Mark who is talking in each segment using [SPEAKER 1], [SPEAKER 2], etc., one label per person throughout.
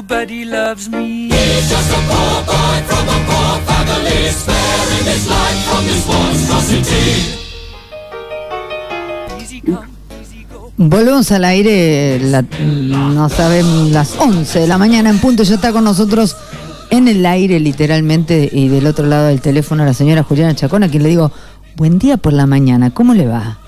[SPEAKER 1] nobody loves me. He's just a poor boy from a poor family, sparing his life from this monstrosity.
[SPEAKER 2] Volvemos al aire, la- no saben, las 11 de la mañana en punto. Ya está con nosotros en el aire, literalmente, y del otro lado del teléfono la señora Juliana Chacón, a quien le digo, buen día por la mañana, ¿cómo le va?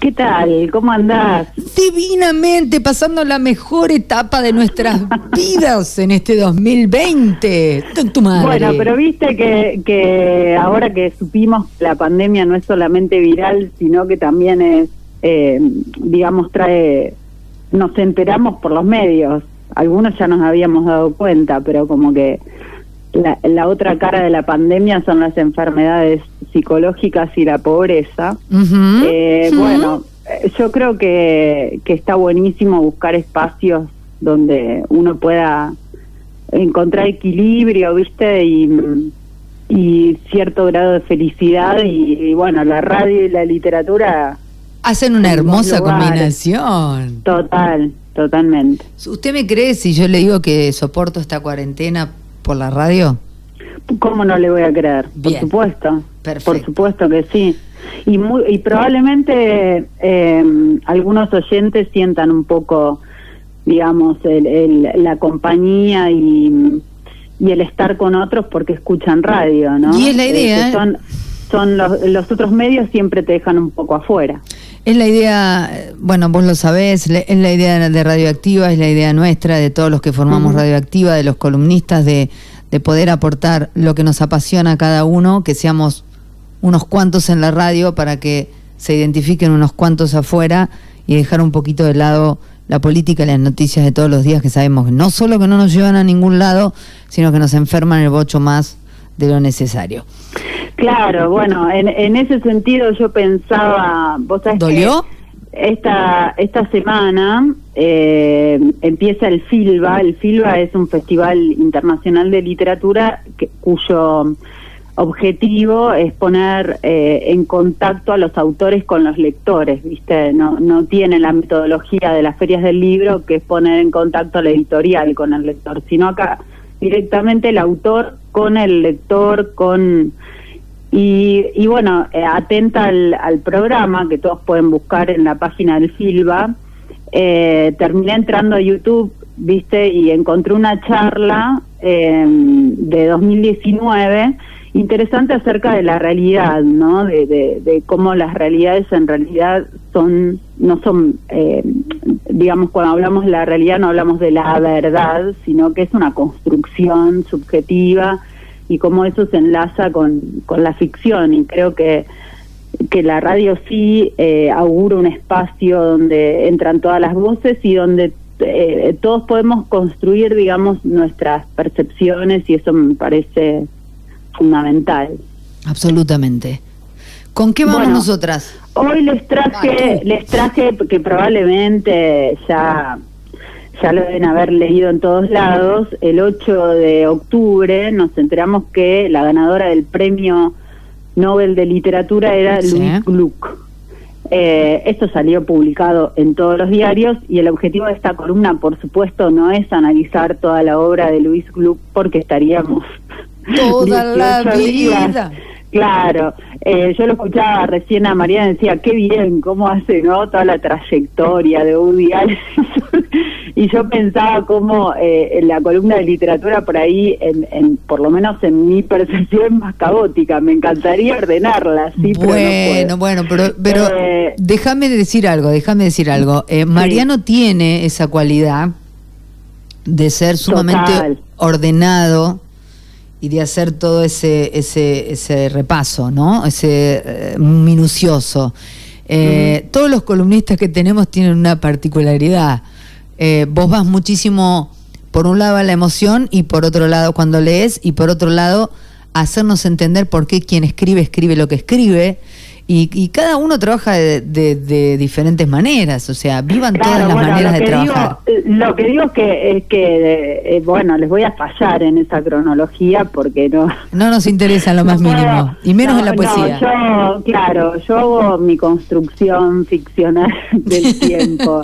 [SPEAKER 3] ¿Qué tal? ¿Cómo andás?
[SPEAKER 2] Divinamente, pasando la mejor etapa de nuestras vidas en este 2020. Tu- madre.
[SPEAKER 3] Bueno, pero viste que, que ahora que supimos que la pandemia no es solamente viral, sino que también es, eh, digamos, trae, nos enteramos por los medios. Algunos ya nos habíamos dado cuenta, pero como que la, la otra cara de la pandemia son las enfermedades psicológicas y la pobreza. Eh. Bueno, eh, yo creo que, que está buenísimo buscar espacios donde uno pueda encontrar equilibrio, ¿viste? Y, y cierto grado de felicidad. Y, y bueno, la radio y la literatura,
[SPEAKER 2] Hacen una hermosa combinación.
[SPEAKER 3] total, totalmente.
[SPEAKER 2] ¿Usted me cree si yo le digo que soporto esta cuarentena por la radio?
[SPEAKER 3] ¿Cómo no le voy a creer?
[SPEAKER 2] Bien.
[SPEAKER 3] Por supuesto.
[SPEAKER 2] Perfecto.
[SPEAKER 3] Por supuesto que sí. Y, muy, y probablemente eh, algunos oyentes sientan un poco, digamos, el, el- la compañía y, y el estar con otros porque escuchan radio, ¿no?
[SPEAKER 2] Y es la
[SPEAKER 3] Eh,
[SPEAKER 2] idea,
[SPEAKER 3] que
[SPEAKER 2] ¿eh?
[SPEAKER 3] son son los, los otros medios siempre te dejan un poco afuera.
[SPEAKER 2] Es la idea, bueno, vos lo sabés, es la idea de Radioactiva, es la idea nuestra, de todos los que formamos. Radioactiva, de los columnistas, de, de poder aportar lo que nos apasiona a cada uno, que seamos unos cuantos en la radio para que se identifiquen unos cuantos afuera y dejar un poquito de lado la política y las noticias de todos los días que sabemos que no solo que no nos llevan a ningún lado, sino que nos enferman el bocho más de lo necesario.
[SPEAKER 3] Claro, bueno, en, en ese sentido yo pensaba, vos sabés que
[SPEAKER 2] ¿Dolió?
[SPEAKER 3] esta esta semana eh, empieza el FILBA. El FILBA es un festival internacional de literatura que- cuyo objetivo es poner eh, en contacto a los autores con los lectores, ¿viste? No, no tiene la metodología de las ferias del libro que es poner en contacto al editorial con el lector, sino acá directamente el autor con el lector, con y, y bueno, eh, atenta al, al programa que todos pueden buscar en la página del Filba, eh, terminé entrando a YouTube, viste, y encontré una charla eh, de 2019 interesante acerca de la realidad, ¿no? De cómo las realidades en realidad son, no son, eh, digamos, cuando hablamos de la realidad no hablamos de la verdad, sino que es una construcción subjetiva y cómo eso se enlaza con, con la ficción y creo que que la radio sí eh, augura un espacio donde entran todas las voces y donde eh, todos podemos construir, digamos, nuestras percepciones y eso me parece fundamental.
[SPEAKER 2] Absolutamente. ¿Con qué vamos
[SPEAKER 3] Bueno,
[SPEAKER 2] nosotras?
[SPEAKER 3] Hoy les traje, les traje que probablemente ya ya lo deben haber leído en todos lados. El 8 de octubre nos enteramos que la ganadora del premio Nobel de Literatura era
[SPEAKER 2] Sí.
[SPEAKER 3] Louise Gluck. Eh, esto salió publicado en todos los diarios y el objetivo de esta columna, por supuesto, no es analizar toda la obra de Louise Gluck porque estaríamos
[SPEAKER 2] Toda la
[SPEAKER 3] 18 días. Claro, eh, yo lo escuchaba recién a Mariana, decía, qué bien, cómo hace, ¿no? Toda la trayectoria de Woody Allen. y yo pensaba cómo eh, en la columna de literatura por ahí, en, en, por lo menos en mi percepción, es más caótica. Me encantaría ordenarla, sí, pero no
[SPEAKER 2] bueno,
[SPEAKER 3] puedo.
[SPEAKER 2] bueno, pero, pero
[SPEAKER 3] Eh,
[SPEAKER 2] déjame decir algo, déjame decir algo. Eh, Mariano tiene esa cualidad de ser sumamente
[SPEAKER 3] Total.
[SPEAKER 2] ordenado y de hacer todo ese ese ese repaso, ¿no? Ese eh, minucioso. Eh, Todos los columnistas que tenemos tienen una particularidad. Eh, vos vas muchísimo por un lado a la emoción y por otro lado cuando lees y por otro lado hacernos entender por qué quien escribe escribe lo que escribe y, cada uno trabaja de, diferentes maneras, o sea, vivan todas las maneras de trabajar.
[SPEAKER 3] Eh, lo que digo es que, es que eh, bueno, les voy a fallar en esa cronología porque no...
[SPEAKER 2] No nos interesa lo más mínimo, y menos en la poesía.
[SPEAKER 3] yo, claro, yo hago mi construcción ficcional del tiempo,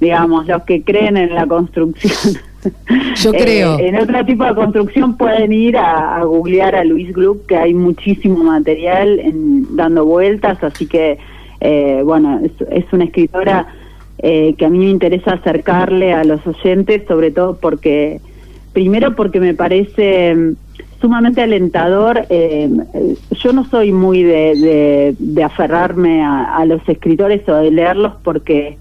[SPEAKER 3] digamos, los que creen en la construcción
[SPEAKER 2] yo creo.
[SPEAKER 3] Eh, en otro tipo de construcción pueden ir a, googlear a Luis Gluck, que hay muchísimo material en, dando vueltas, así que, eh, bueno, es, una escritora eh, que a mí me interesa acercarle a los oyentes, sobre todo porque, primero porque me parece mm, sumamente alentador. yo no soy muy de, aferrarme a, los escritores o de leerlos porque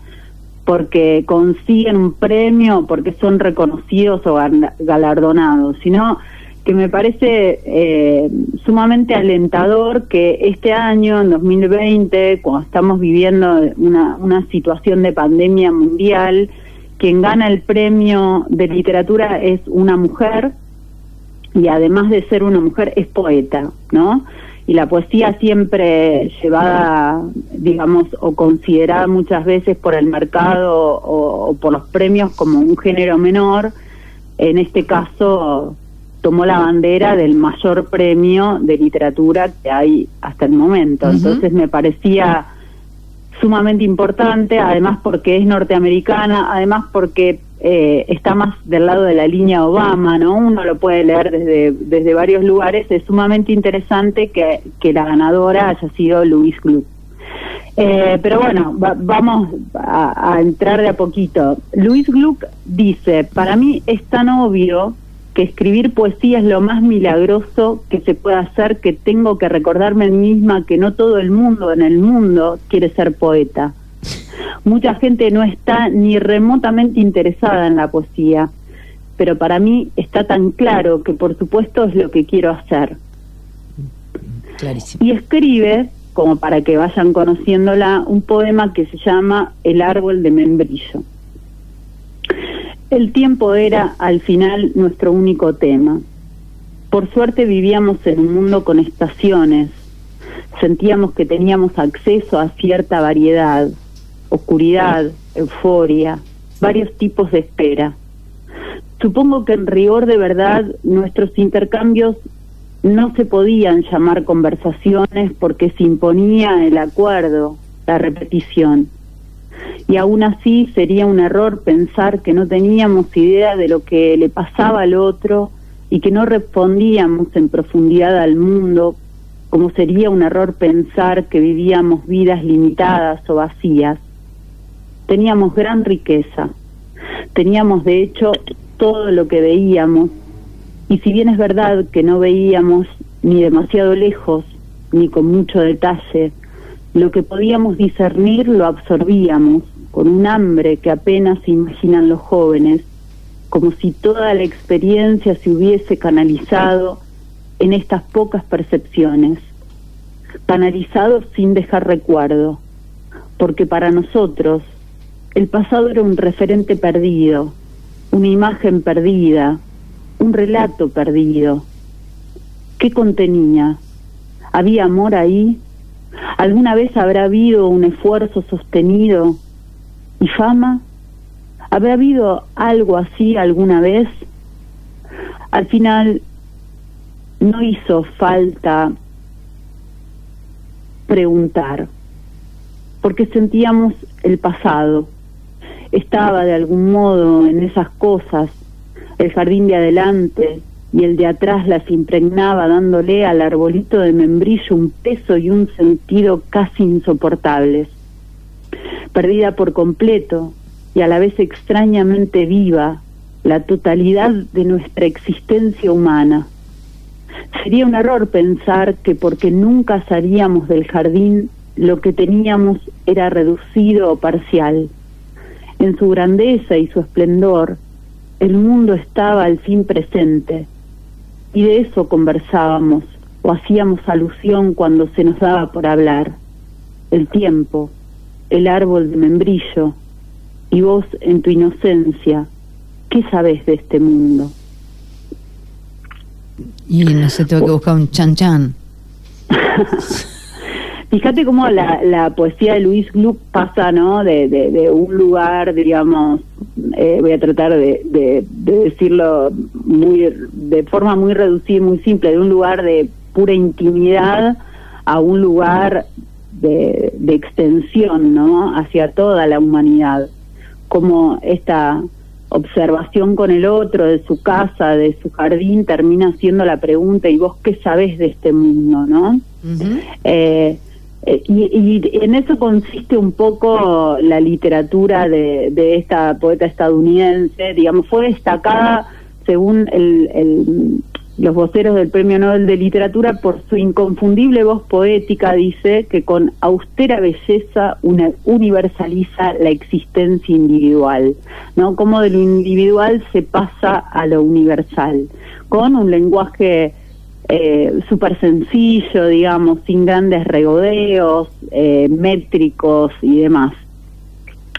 [SPEAKER 3] porque consiguen un premio, porque son reconocidos o galardonados, sino que me parece eh, sumamente alentador que este año, en 2020, cuando estamos viviendo una, una situación de pandemia mundial, quien gana el premio de literatura es una mujer y además de ser una mujer es poeta, ¿no? Y la poesía siempre llevada, digamos, o considerada muchas veces por el mercado o, por los premios como un género menor, en este caso tomó la bandera del mayor premio de literatura que hay hasta el momento. Entonces me parecía sumamente importante, además porque es norteamericana, además porque eh, está más del lado de la línea Obama, ¿no? Uno lo puede leer desde, desde varios lugares. Es sumamente interesante que, que la ganadora haya sido Luis Gluck. Eh, pero bueno, vamos a, entrar de a poquito. Luis Gluck dice, para mí es tan obvio que escribir poesía es lo más milagroso que se puede hacer, que tengo que recordarme a mí misma que no todo el mundo en el mundo quiere ser poeta mucha gente no está ni remotamente interesada en la poesía, pero para mí está tan claro que por supuesto es lo que quiero hacer. Y escribe, como para que vayan conociéndola, un poema que se llama El árbol de membrillo. El tiempo era al final nuestro único tema. Por suerte vivíamos en un mundo con estaciones. Sentíamos que teníamos acceso a cierta variedad oscuridad, euforia, varios tipos de espera. Supongo que en rigor de verdad nuestros intercambios no se podían llamar conversaciones porque se imponía el acuerdo, la repetición. Y aún así sería un error pensar que no teníamos idea de lo que le pasaba al otro y que no respondíamos en profundidad al mundo, como sería un error pensar que vivíamos vidas limitadas o vacías teníamos gran riqueza, teníamos de hecho todo lo que veíamos, y si bien es verdad que no veíamos ni demasiado lejos, ni con mucho detalle, lo que podíamos discernir lo absorbíamos con un hambre que apenas se imaginan los jóvenes, como si toda la experiencia se hubiese canalizado en estas pocas percepciones, canalizado sin dejar recuerdo, porque para nosotros el pasado era un referente perdido, una imagen perdida, un relato perdido. ¿Qué contenía? ¿Había amor ahí? ¿Alguna vez habrá habido un esfuerzo sostenido? ¿Y fama? ¿Habrá habido algo así alguna vez? Al final no hizo falta preguntar, porque sentíamos el pasado estaba de algún modo en esas cosas, el jardín de adelante y el de atrás las impregnaba dándole al arbolito de membrillo un peso y un sentido casi insoportables. Perdida por completo y a la vez extrañamente viva, la totalidad de nuestra existencia humana. Sería un error pensar que porque nunca salíamos del jardín lo que teníamos era reducido o parcial en su grandeza y su esplendor, el mundo estaba al fin presente, y de eso conversábamos o hacíamos alusión cuando se nos daba por hablar. El tiempo, el árbol de membrillo, y vos en tu inocencia, ¿qué sabes de este mundo?
[SPEAKER 2] Y no sé, tengo que buscar un chan chan.
[SPEAKER 3] Fíjate cómo la, la poesía de Luis Gluck pasa, ¿no? De, de, un lugar, digamos, eh, voy a tratar de, de, decirlo muy de forma muy reducida y muy simple, de un lugar de pura intimidad a un lugar de, de extensión, ¿no? Hacia toda la humanidad. Como esta observación con el otro, de su casa, de su jardín, termina siendo la pregunta, ¿y vos qué sabés de este mundo, no? eh, eh y, en eso consiste un poco la literatura de, de, esta poeta estadounidense, digamos, fue destacada según el, el, los voceros del Premio Nobel de Literatura por su inconfundible voz poética, dice que con austera belleza una, universaliza la existencia individual, ¿no? Como de lo individual se pasa a lo universal, con un lenguaje eh, súper sencillo, digamos, sin grandes regodeos, eh, métricos y demás.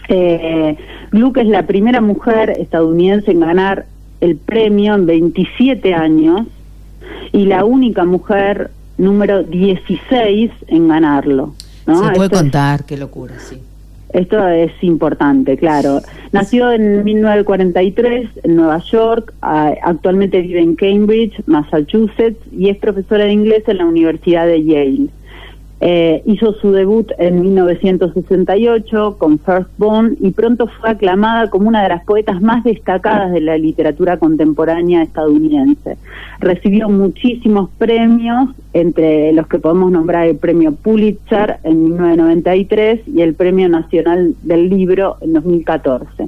[SPEAKER 3] Eh, Gluck es la primera mujer estadounidense en ganar el premio en 27 años y la única mujer número 16 en ganarlo.
[SPEAKER 2] ¿no? Se puede contar, qué locura, sí.
[SPEAKER 3] Esto es importante, claro. Nació en 1943 en Nueva York, actualmente vive en Cambridge, Massachusetts, y es profesora de inglés en la Universidad de Yale. Eh, hizo su debut en 1968 con Firstborn y pronto fue aclamada como una de las poetas más destacadas de la literatura contemporánea estadounidense. Recibió muchísimos premios, entre los que podemos nombrar el premio Pulitzer en 1993 y el Premio Nacional del Libro en 2014.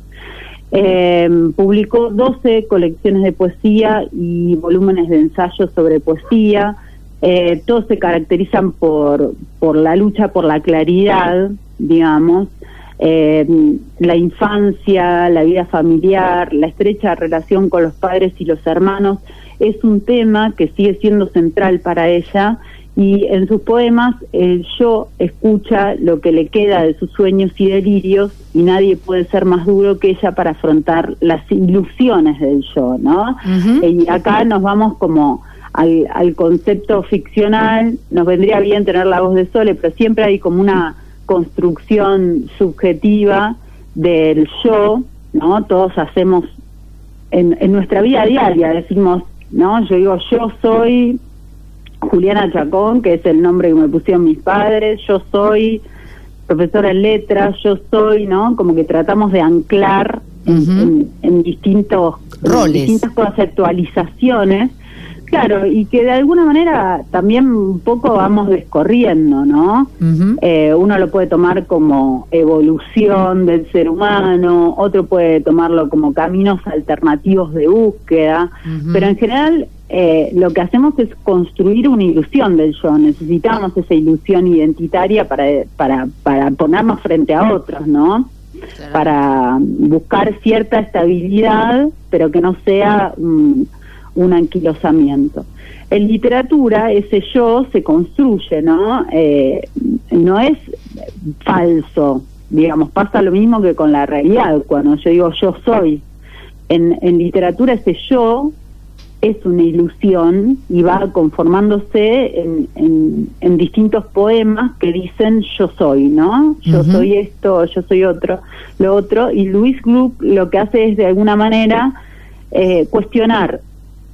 [SPEAKER 3] Eh, publicó 12 colecciones de poesía y volúmenes de ensayos sobre poesía, eh, todos se caracterizan por, por la lucha por la claridad, digamos, eh, la infancia, la vida familiar, la estrecha relación con los padres y los hermanos, es un tema que sigue siendo central para ella. Y en sus poemas el yo escucha lo que le queda de sus sueños y delirios y nadie puede ser más duro que ella para afrontar las ilusiones del yo, ¿no? Y acá nos vamos como al, al concepto ficcional, nos vendría bien tener la voz de Sole, pero siempre hay como una construcción subjetiva del yo, ¿no? Todos hacemos en, en nuestra vida diaria, decimos, ¿no? Yo digo, yo soy Juliana Chacón, que es el nombre que me pusieron mis padres, yo soy profesora en letras, yo soy, ¿no? Como que tratamos de anclar en, en, distintos roles, distintas conceptualizaciones Claro, y que de alguna manera también un poco vamos descorriendo, ¿no? Eh, uno lo puede tomar como evolución del ser humano, otro puede tomarlo como caminos alternativos de búsqueda, pero en general eh, lo que hacemos es construir una ilusión del yo, necesitamos esa ilusión identitaria para, para, para ponernos frente a otros, ¿no? Para buscar cierta estabilidad, pero que no sea un anquilosamiento. En literatura ese yo se construye, ¿no? Eh, no es falso, digamos, pasa lo mismo que con la realidad, cuando yo digo yo soy. En, en literatura ese yo es una ilusión y va conformándose en, en, distintos poemas que dicen yo soy, ¿no? Yo soy esto, yo soy otro, lo otro. Y Luis Gluck lo que hace es de alguna manera eh, cuestionar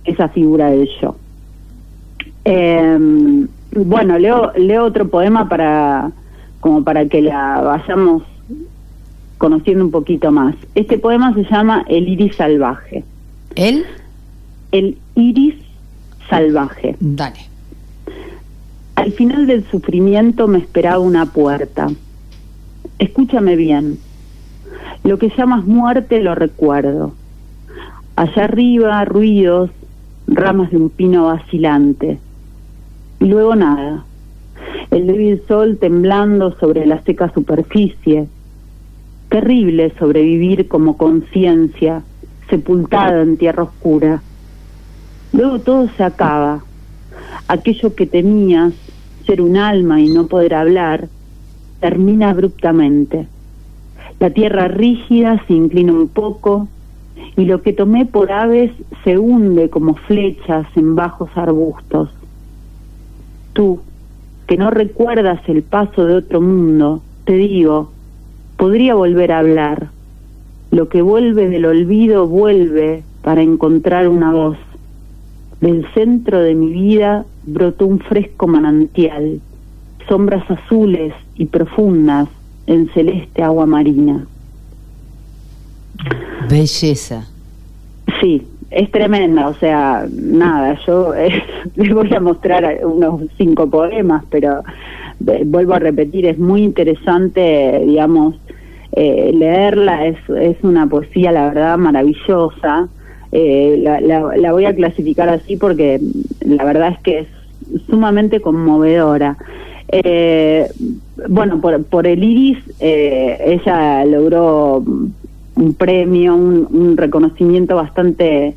[SPEAKER 3] esa figura del yo. Em, bueno, leo, leo otro poema para como para que la vayamos conociendo un poquito más. Este poema se llama El iris salvaje.
[SPEAKER 2] ¿El?
[SPEAKER 3] El iris salvaje.
[SPEAKER 2] Dale.
[SPEAKER 3] Al final del sufrimiento me esperaba una puerta. Escúchame bien. Lo que llamas muerte lo recuerdo. Allá arriba, ruidos, ramas de un pino vacilante. Y luego nada. El débil sol temblando sobre la seca superficie. Terrible sobrevivir como conciencia, sepultada en tierra oscura. Luego todo se acaba. Aquello que temías, ser un alma y no poder hablar, termina abruptamente. La tierra rígida se inclina un poco, y lo que tomé por aves se hunde como flechas en bajos arbustos. Tú, que no recuerdas el paso de otro mundo, te digo, podría volver a hablar. Lo que vuelve del olvido vuelve para encontrar una voz. Del centro de mi vida brotó un fresco manantial, sombras azules y profundas en celeste agua marina.
[SPEAKER 2] Belleza.
[SPEAKER 3] Sí, es tremenda, o sea, nada, yo eh, les voy a mostrar unos cinco poemas, pero eh, vuelvo a repetir, es muy interesante, digamos, eh, leerla, es, es una poesía, la verdad, maravillosa. La, la, voy a clasificar así porque la verdad es que es sumamente conmovedora. bueno, por, por el iris, ella logró un premio, un, reconocimiento bastante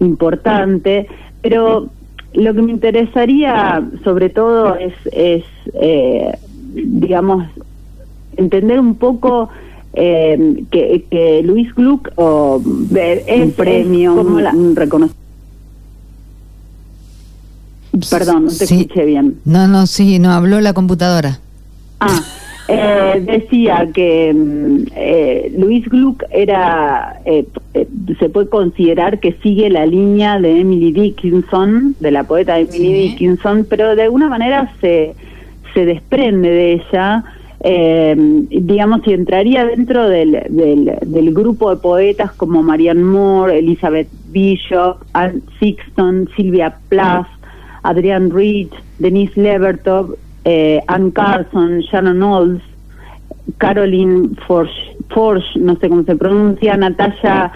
[SPEAKER 3] importante, pero lo que me interesaría sobre todo es, es eh, digamos, entender un poco eh, que, que, Luis Gluck o es, un premio, un, reconocimiento. Perdón, no te escuché bien.
[SPEAKER 2] No, no, sí, no habló la computadora.
[SPEAKER 3] Ah, eh, decía que mm, eh, Luis Gluck era, eh, eh, se puede considerar que sigue la línea de Emily Dickinson, de la poeta Emily Dickinson, pero de alguna manera se, se desprende de ella, digamos, y entraría dentro del, del, del, grupo de poetas como Marianne Moore, Elizabeth Bishop, Anne Sixton, Sylvia Plath, Adrienne Reed, Denise Levertov, eh, Ann Carson, Shannon Olds, Caroline Forge, no sé cómo se pronuncia, Natasha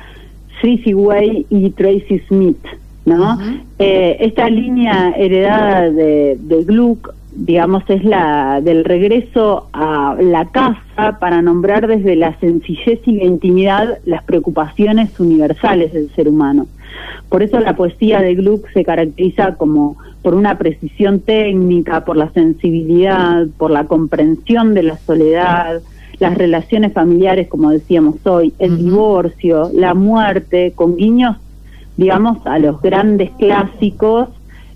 [SPEAKER 3] Way y Tracy Smith, ¿no? Eh, esta línea heredada de, de Gluck, digamos, es la del regreso a la casa para nombrar desde la sencillez y la intimidad las preocupaciones universales del ser humano. Por eso la poesía de Gluck se caracteriza como por una precisión técnica, por la sensibilidad, por la comprensión de la soledad, las relaciones familiares, como decíamos hoy, el divorcio, la muerte, con guiños, digamos, a los grandes clásicos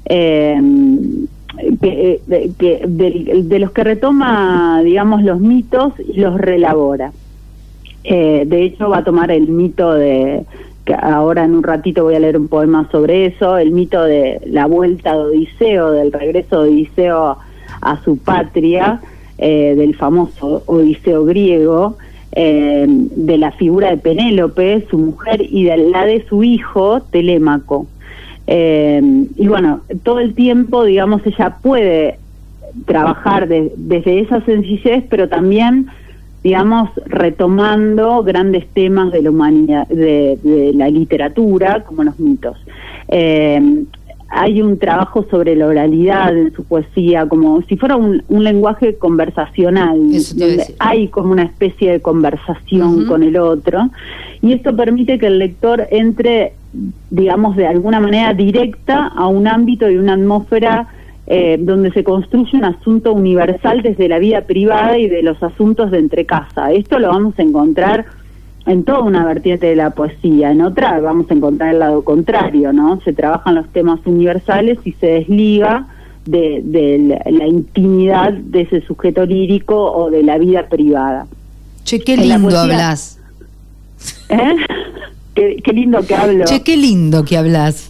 [SPEAKER 3] eh, que, de, los que retoma, digamos, los mitos y los relabora. Eh, de hecho, va a tomar el mito de ahora en un ratito voy a leer un poema sobre eso, el mito de la vuelta de Odiseo, del regreso de Odiseo a su patria, eh, del famoso Odiseo griego, eh, de la figura de Penélope, su mujer, y de la de su hijo, Telémaco. Eh, y bueno, todo el tiempo, digamos, ella puede trabajar desde esa sencillez, pero también digamos, retomando grandes temas de la humanidad, de, la literatura, como los mitos. Eh, hay un trabajo sobre la oralidad en su poesía, como si fuera un, lenguaje conversacional, donde hay como una especie de conversación con el otro, y esto permite que el lector entre, digamos, de alguna manera directa a un ámbito y una atmósfera eh, donde se construye un asunto universal desde la vida privada y de los asuntos de entrecasa. Esto lo vamos a encontrar en toda una vertiente de la poesía, en otra vamos a encontrar el lado contrario, ¿no? Se trabajan los temas universales y se desliga de, la, intimidad de ese sujeto lírico o de la vida privada.
[SPEAKER 2] Che, qué lindo hablas.
[SPEAKER 3] ¿Eh? Qué, qué lindo que hablo.
[SPEAKER 2] Che, qué lindo que hablas.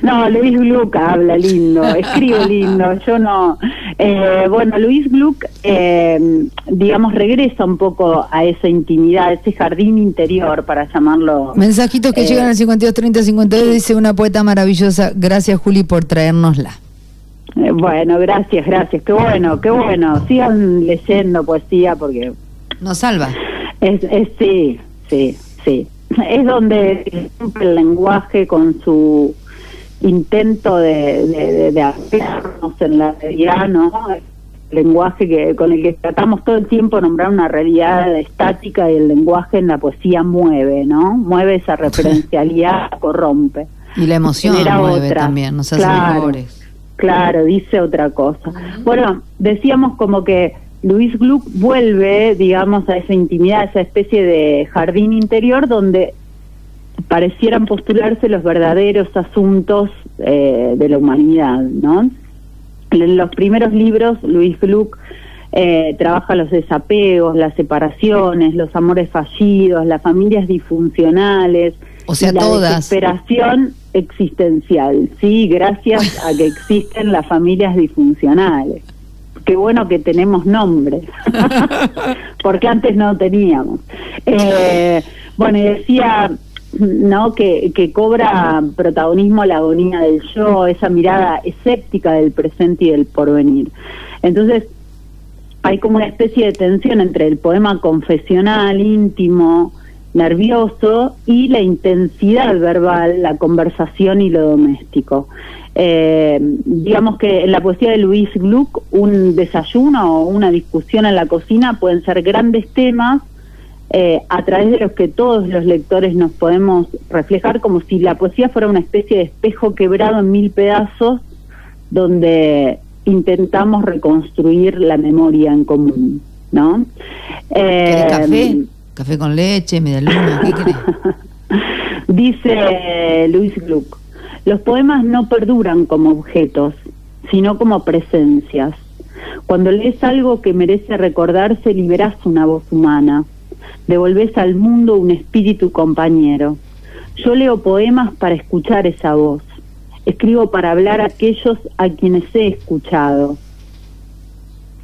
[SPEAKER 3] No, Luis Gluck habla lindo, escribe lindo. Yo no. Eh, bueno, Luis Gluck, eh, digamos, regresa un poco a esa intimidad, a ese jardín interior, para llamarlo.
[SPEAKER 2] Mensajitos que eh, llegan al 5230 52 dice una poeta maravillosa. Gracias, Juli, por traérnosla.
[SPEAKER 3] bueno, gracias, gracias. Qué bueno, qué bueno. Sigan leyendo poesía porque.
[SPEAKER 2] Nos salva.
[SPEAKER 3] Es, es sí, sí, sí. Es donde el lenguaje con su intento de, de, de, en la realidad, ¿no? El lenguaje que con el que tratamos todo el tiempo nombrar una realidad estática y el lenguaje en la poesía mueve, ¿no? Mueve esa referencialidad, corrompe.
[SPEAKER 2] Y la emoción mueve también, nos hace mejores.
[SPEAKER 3] Claro, dice otra cosa. Bueno, decíamos como que Luis Gluck vuelve, digamos, a esa intimidad, a esa especie de jardín interior donde parecieran postularse los verdaderos asuntos eh, de la humanidad, ¿no? En los primeros libros, Luis Gluck eh, trabaja los desapegos, las separaciones, los amores fallidos, las familias disfuncionales.
[SPEAKER 2] O sea,
[SPEAKER 3] y la
[SPEAKER 2] todas.
[SPEAKER 3] desesperación existencial, sí, gracias a que existen las familias disfuncionales. Qué bueno que tenemos nombres, porque antes no teníamos. Eh, bueno, y decía no que, que cobra protagonismo la agonía del yo, esa mirada escéptica del presente y del porvenir. Entonces, hay como una especie de tensión entre el poema confesional, íntimo, nervioso y la intensidad verbal, la conversación y lo doméstico. Eh, digamos que en la poesía de Luis Gluck un desayuno o una discusión en la cocina pueden ser grandes temas eh, a través de los que todos los lectores nos podemos reflejar como si la poesía fuera una especie de espejo quebrado en mil pedazos donde intentamos reconstruir la memoria en común, ¿no?
[SPEAKER 2] ¿Querés
[SPEAKER 3] Eh,
[SPEAKER 2] café? ¿Café con leche, media luna? ¿Qué querés?
[SPEAKER 3] Dice Luis Gluck, los poemas no perduran como objetos, sino como presencias. Cuando lees algo que merece recordarse, liberás una voz humana, devolves al mundo un espíritu compañero. Yo leo poemas para escuchar esa voz, escribo para hablar a aquellos a quienes he escuchado.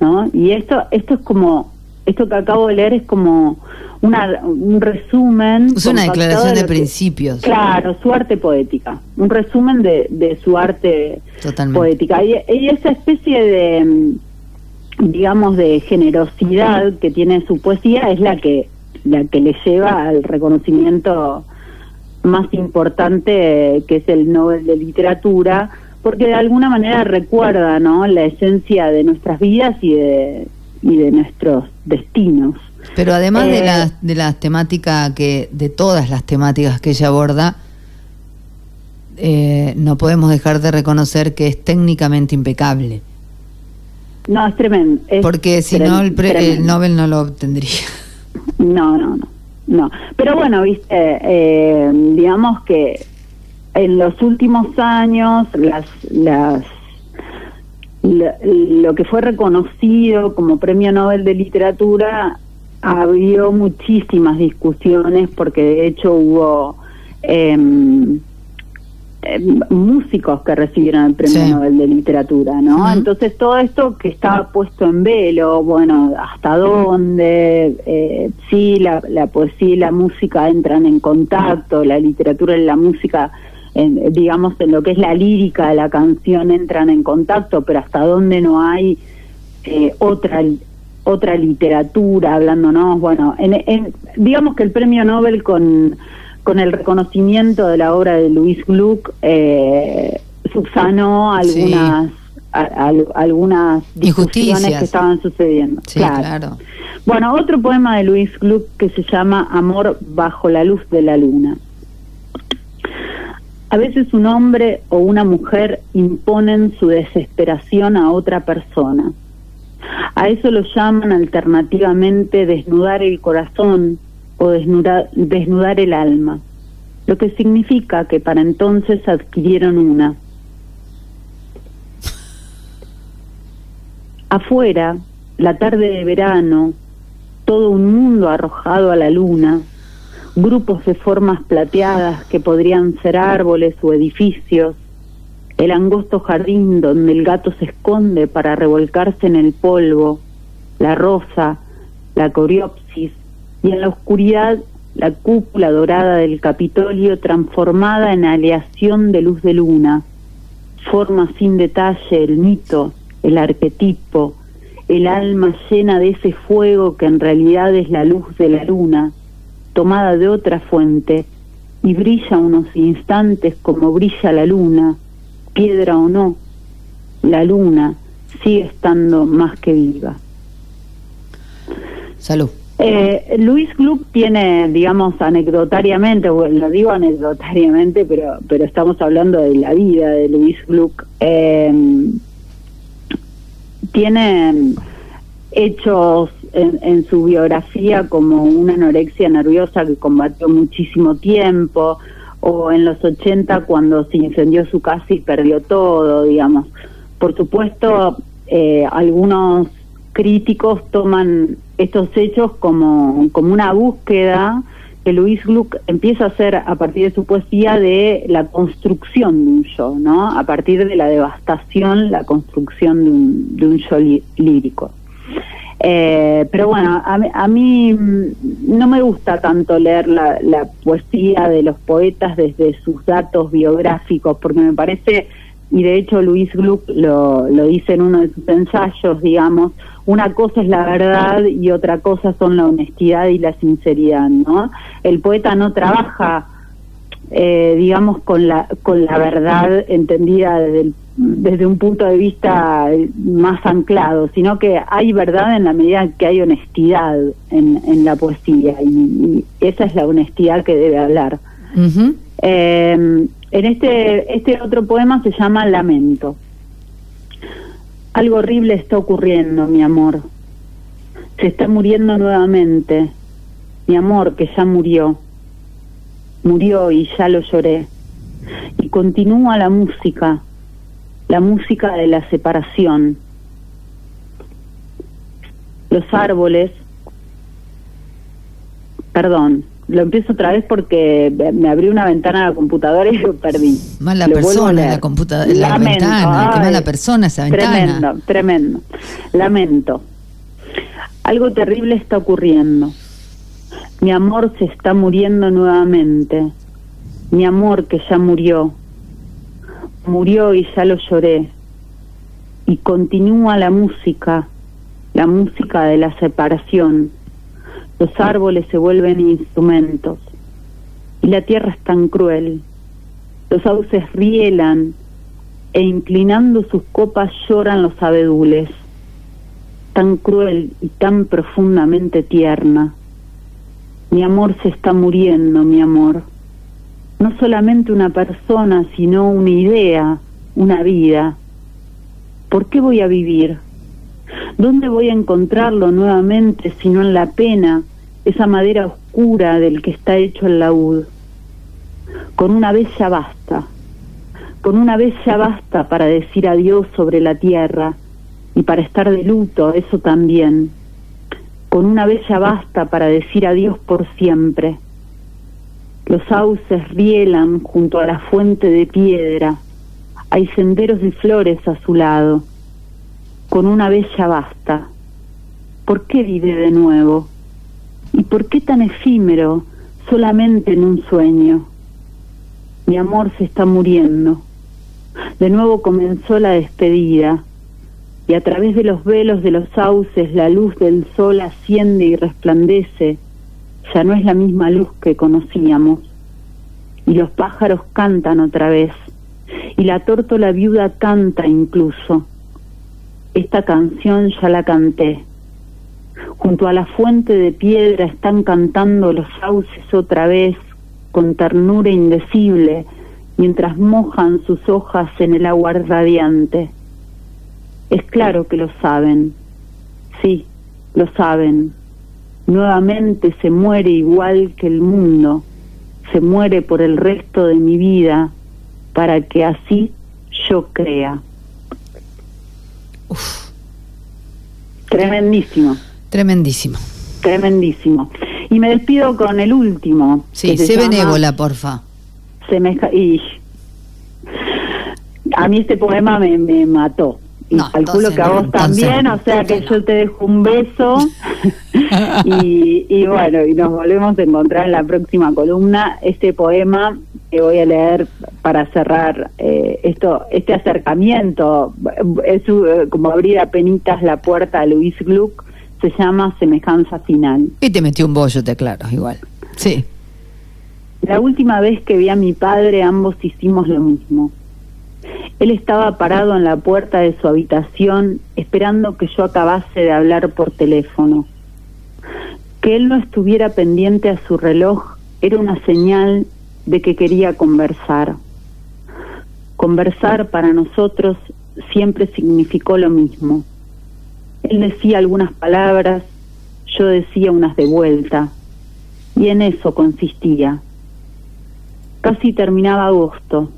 [SPEAKER 3] ¿No? Y esto, esto es como, esto que acabo de leer es como una, un resumen.
[SPEAKER 2] Es una declaración de
[SPEAKER 3] que-
[SPEAKER 2] principios.
[SPEAKER 3] Claro, su arte poética, un resumen de, de su arte
[SPEAKER 2] Totalmente.
[SPEAKER 3] poética. Y, y esa especie de, digamos, de generosidad que tiene su poesía es la que, la que le lleva al reconocimiento más importante, que es el Nobel de Literatura, porque de alguna manera recuerda ¿no? la esencia de nuestras vidas y de, y de nuestros destinos.
[SPEAKER 2] Pero además de
[SPEAKER 3] Eh,
[SPEAKER 2] las de las temáticas que de todas las temáticas que ella aborda, eh, no podemos dejar de reconocer que es técnicamente impecable,
[SPEAKER 3] No, es tremendo. es
[SPEAKER 2] porque si no el, pre- el. Nobel no lo obtendría.
[SPEAKER 3] No, no, no, no. Pero bueno, viste, eh, digamos que en los últimos años las, las, lo, que fue reconocido como Premio Nobel de Literatura ha habido muchísimas discusiones porque de hecho hubo em, em, músicos que recibieron el Premio
[SPEAKER 2] Sí.
[SPEAKER 3] Nobel de Literatura, ¿no? Entonces todo esto que estaba puesto en velo, bueno, hasta dónde, eh, sí, la, la poesía y la música entran en contacto, la literatura y la música, en- digamos, en lo que es la lírica de la canción entran en contacto, pero hasta dónde no hay eh, otra otra literatura hablándonos bueno en, en- digamos que el premio Nobel con con el reconocimiento de la obra de Luis Gluck eh, subsanó algunas a- al- algunas discusiones que estaban sucediendo.
[SPEAKER 2] Sí, claro.
[SPEAKER 3] bueno otro poema de Luis Gluck que se llama Amor bajo la luz de la luna. A veces un hombre o una mujer imponen su desesperación a otra persona. A eso lo llaman alternativamente desnudar el corazón o desnudar, el alma, lo que significa que para entonces adquirieron una. Afuera, la tarde de verano, todo un mundo arrojado a la luna, grupos de formas plateadas que podrían ser árboles o edificios, el angosto jardín donde el gato se esconde para revolcarse en el polvo, la rosa, la coriopsis y en la oscuridad la cúpula dorada del Capitolio transformada en aleación de luz de luna, forma sin detalle el mito, el arquetipo, el alma llena de ese fuego que en realidad es la luz de la luna, tomada de otra fuente, y brilla unos instantes como brilla la luna, piedra o no, la luna sigue estando más que viva.
[SPEAKER 2] Salud.
[SPEAKER 3] Eh, Luis Gluck tiene, digamos, anecdotariamente, bueno, lo digo anecdotariamente, pero, pero estamos hablando de la vida de Luis Gluck, eh, tiene hechos en, en su biografía como una anorexia nerviosa que combatió muchísimo tiempo, o en los 80 cuando se incendió su casa y perdió todo, digamos. por supuesto, eh, algunos críticos toman estos hechos como, como una búsqueda que Luis Gluck empieza a hacer a partir de su poesía de la construcción de un yo, ¿no? A partir de la devastación, la construcción de un, de un yo lírico. Eh, pero bueno, a, mí mm, no me gusta tanto leer la, la, poesía de los poetas desde sus datos biográficos, porque me parece, y de hecho Luis Gluck lo, lo dice en uno de sus ensayos, digamos, una cosa es la verdad y otra cosa son la honestidad y la sinceridad, ¿no? El poeta no trabaja, eh, digamos, con la, con la verdad entendida desde el desde un punto de vista más anclado, sino que hay verdad en la medida que hay honestidad en, en la poesía y, esa es la honestidad que debe hablar. Eh, en este, este otro poema se llama Lamento. Algo horrible está ocurriendo, mi amor. Se está muriendo nuevamente. Mi amor que ya murió. Murió y ya lo lloré. Y continúa la música la música de la separación, los árboles, perdón, lo empiezo otra vez porque me abrió una ventana a la computadora y lo perdí.
[SPEAKER 2] Mala persona la computadora, la ventana, qué mala persona esa ventana.
[SPEAKER 3] Tremendo, tremendo. Lamento. Algo terrible está ocurriendo. Mi amor se está muriendo nuevamente. Mi amor que ya murió murió y ya lo lloré. Y continúa la música, la música de la separación. Los árboles se vuelven instrumentos. Y la tierra es tan cruel. Los sauces rielan e inclinando sus copas lloran los abedules. Tan cruel y tan profundamente tierna. Mi amor se está muriendo, mi amor no solamente una persona, sino una idea, una vida. ¿Por qué voy a vivir? ¿Dónde voy a encontrarlo nuevamente sino en la pena, esa madera oscura del que está hecho el laúd? Con una vez ya basta, con una vez ya basta para decir adiós sobre la tierra y para estar de luto, eso también. Con una vez ya basta para decir adiós por siempre los sauces rielan junto a la fuente de piedra. Hay senderos y flores a su lado. Con una bella basta. ¿Por qué vive de nuevo? ¿Y por qué tan efímero solamente en un sueño? Mi amor se está muriendo. De nuevo comenzó la despedida y a través de los velos de los sauces la luz del sol asciende y resplandece ya no es la misma luz que conocíamos. Y los pájaros cantan otra vez. Y la tórtola viuda canta incluso. Esta canción ya la canté. Junto a la fuente de piedra están cantando los sauces otra vez, con ternura indecible, mientras mojan sus hojas en el agua radiante. Es claro que lo saben. Sí, lo saben nuevamente se muere igual que el mundo, se muere por el resto de mi vida, para que así yo crea. Tremendísimo.
[SPEAKER 2] Tremendísimo.
[SPEAKER 3] Tremendísimo. Y me despido con el último.
[SPEAKER 2] Sí, sé benévola, porfa.
[SPEAKER 3] Se me y a mí este poema me, me mató y calculo que a vos también, o sea que yo te dejo un beso y, bueno, y nos volvemos a encontrar en la próxima columna. Este poema que voy a leer para cerrar eh, esto, este acercamiento, es eh, como abrir a penitas la puerta a Luis Gluck, se llama Semejanza Final.
[SPEAKER 2] Y te metió un bollo, te claro, igual. Sí.
[SPEAKER 3] La última vez que vi a mi padre, ambos hicimos lo mismo él estaba parado en la puerta de su habitación esperando que yo acabase de hablar por teléfono. Que él no estuviera pendiente a su reloj era una señal de que quería conversar. Conversar para nosotros siempre significó lo mismo. Él decía algunas palabras, yo decía unas de vuelta, y en eso consistía. Casi terminaba agosto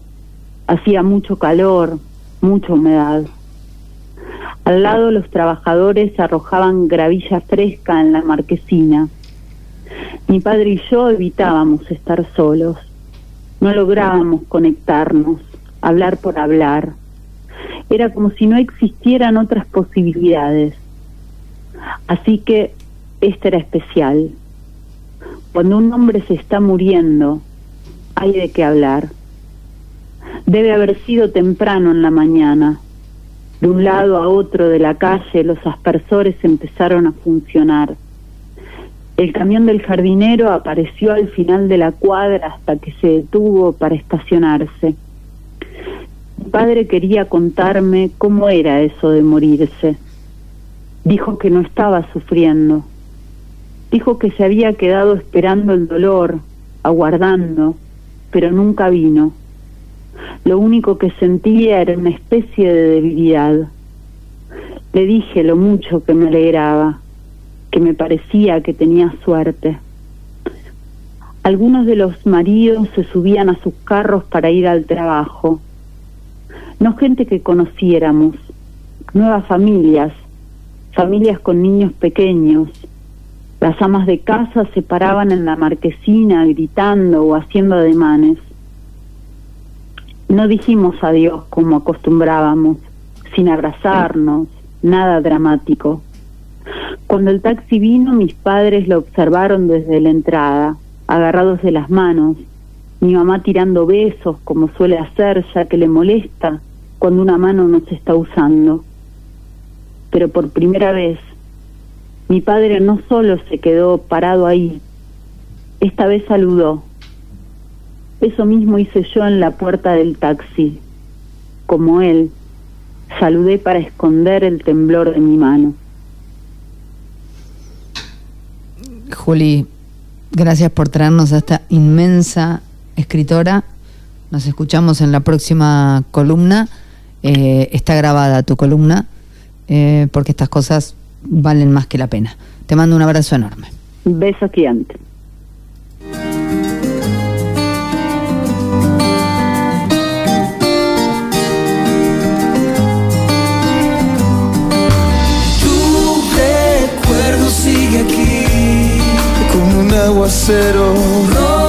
[SPEAKER 3] Hacía mucho calor, mucha humedad. Al lado los trabajadores arrojaban gravilla fresca en la marquesina. Mi padre y yo evitábamos estar solos. No lográbamos conectarnos, hablar por hablar. Era como si no existieran otras posibilidades. Así que esta era especial. Cuando un hombre se está muriendo, hay de qué hablar. Debe haber sido temprano en la mañana. De un lado a otro de la calle los aspersores empezaron a funcionar. El camión del jardinero apareció al final de la cuadra hasta que se detuvo para estacionarse. Mi padre quería contarme cómo era eso de morirse. Dijo que no estaba sufriendo. Dijo que se había quedado esperando el dolor, aguardando, pero nunca vino. Lo único que sentía era una especie de debilidad. Le dije lo mucho que me alegraba, que me parecía que tenía suerte. Algunos de los maridos se subían a sus carros para ir al trabajo. No gente que conociéramos, nuevas familias, familias con niños pequeños. Las amas de casa se paraban en la marquesina gritando o haciendo ademanes. No dijimos adiós como acostumbrábamos, sin abrazarnos, nada dramático. Cuando el taxi vino, mis padres lo observaron desde la entrada, agarrados de las manos, mi mamá tirando besos como suele hacer ya que le molesta cuando una mano no se está usando. Pero por primera vez, mi padre no solo se quedó parado ahí, esta vez saludó eso mismo hice yo en la puerta del taxi. Como él, saludé para esconder el temblor de mi mano.
[SPEAKER 2] Juli, gracias por traernos a esta inmensa escritora. Nos escuchamos en la próxima columna. Eh, está grabada tu columna, eh, porque estas cosas valen más que la pena. Te mando un abrazo enorme.
[SPEAKER 3] Beso gigante.
[SPEAKER 1] Un aguacero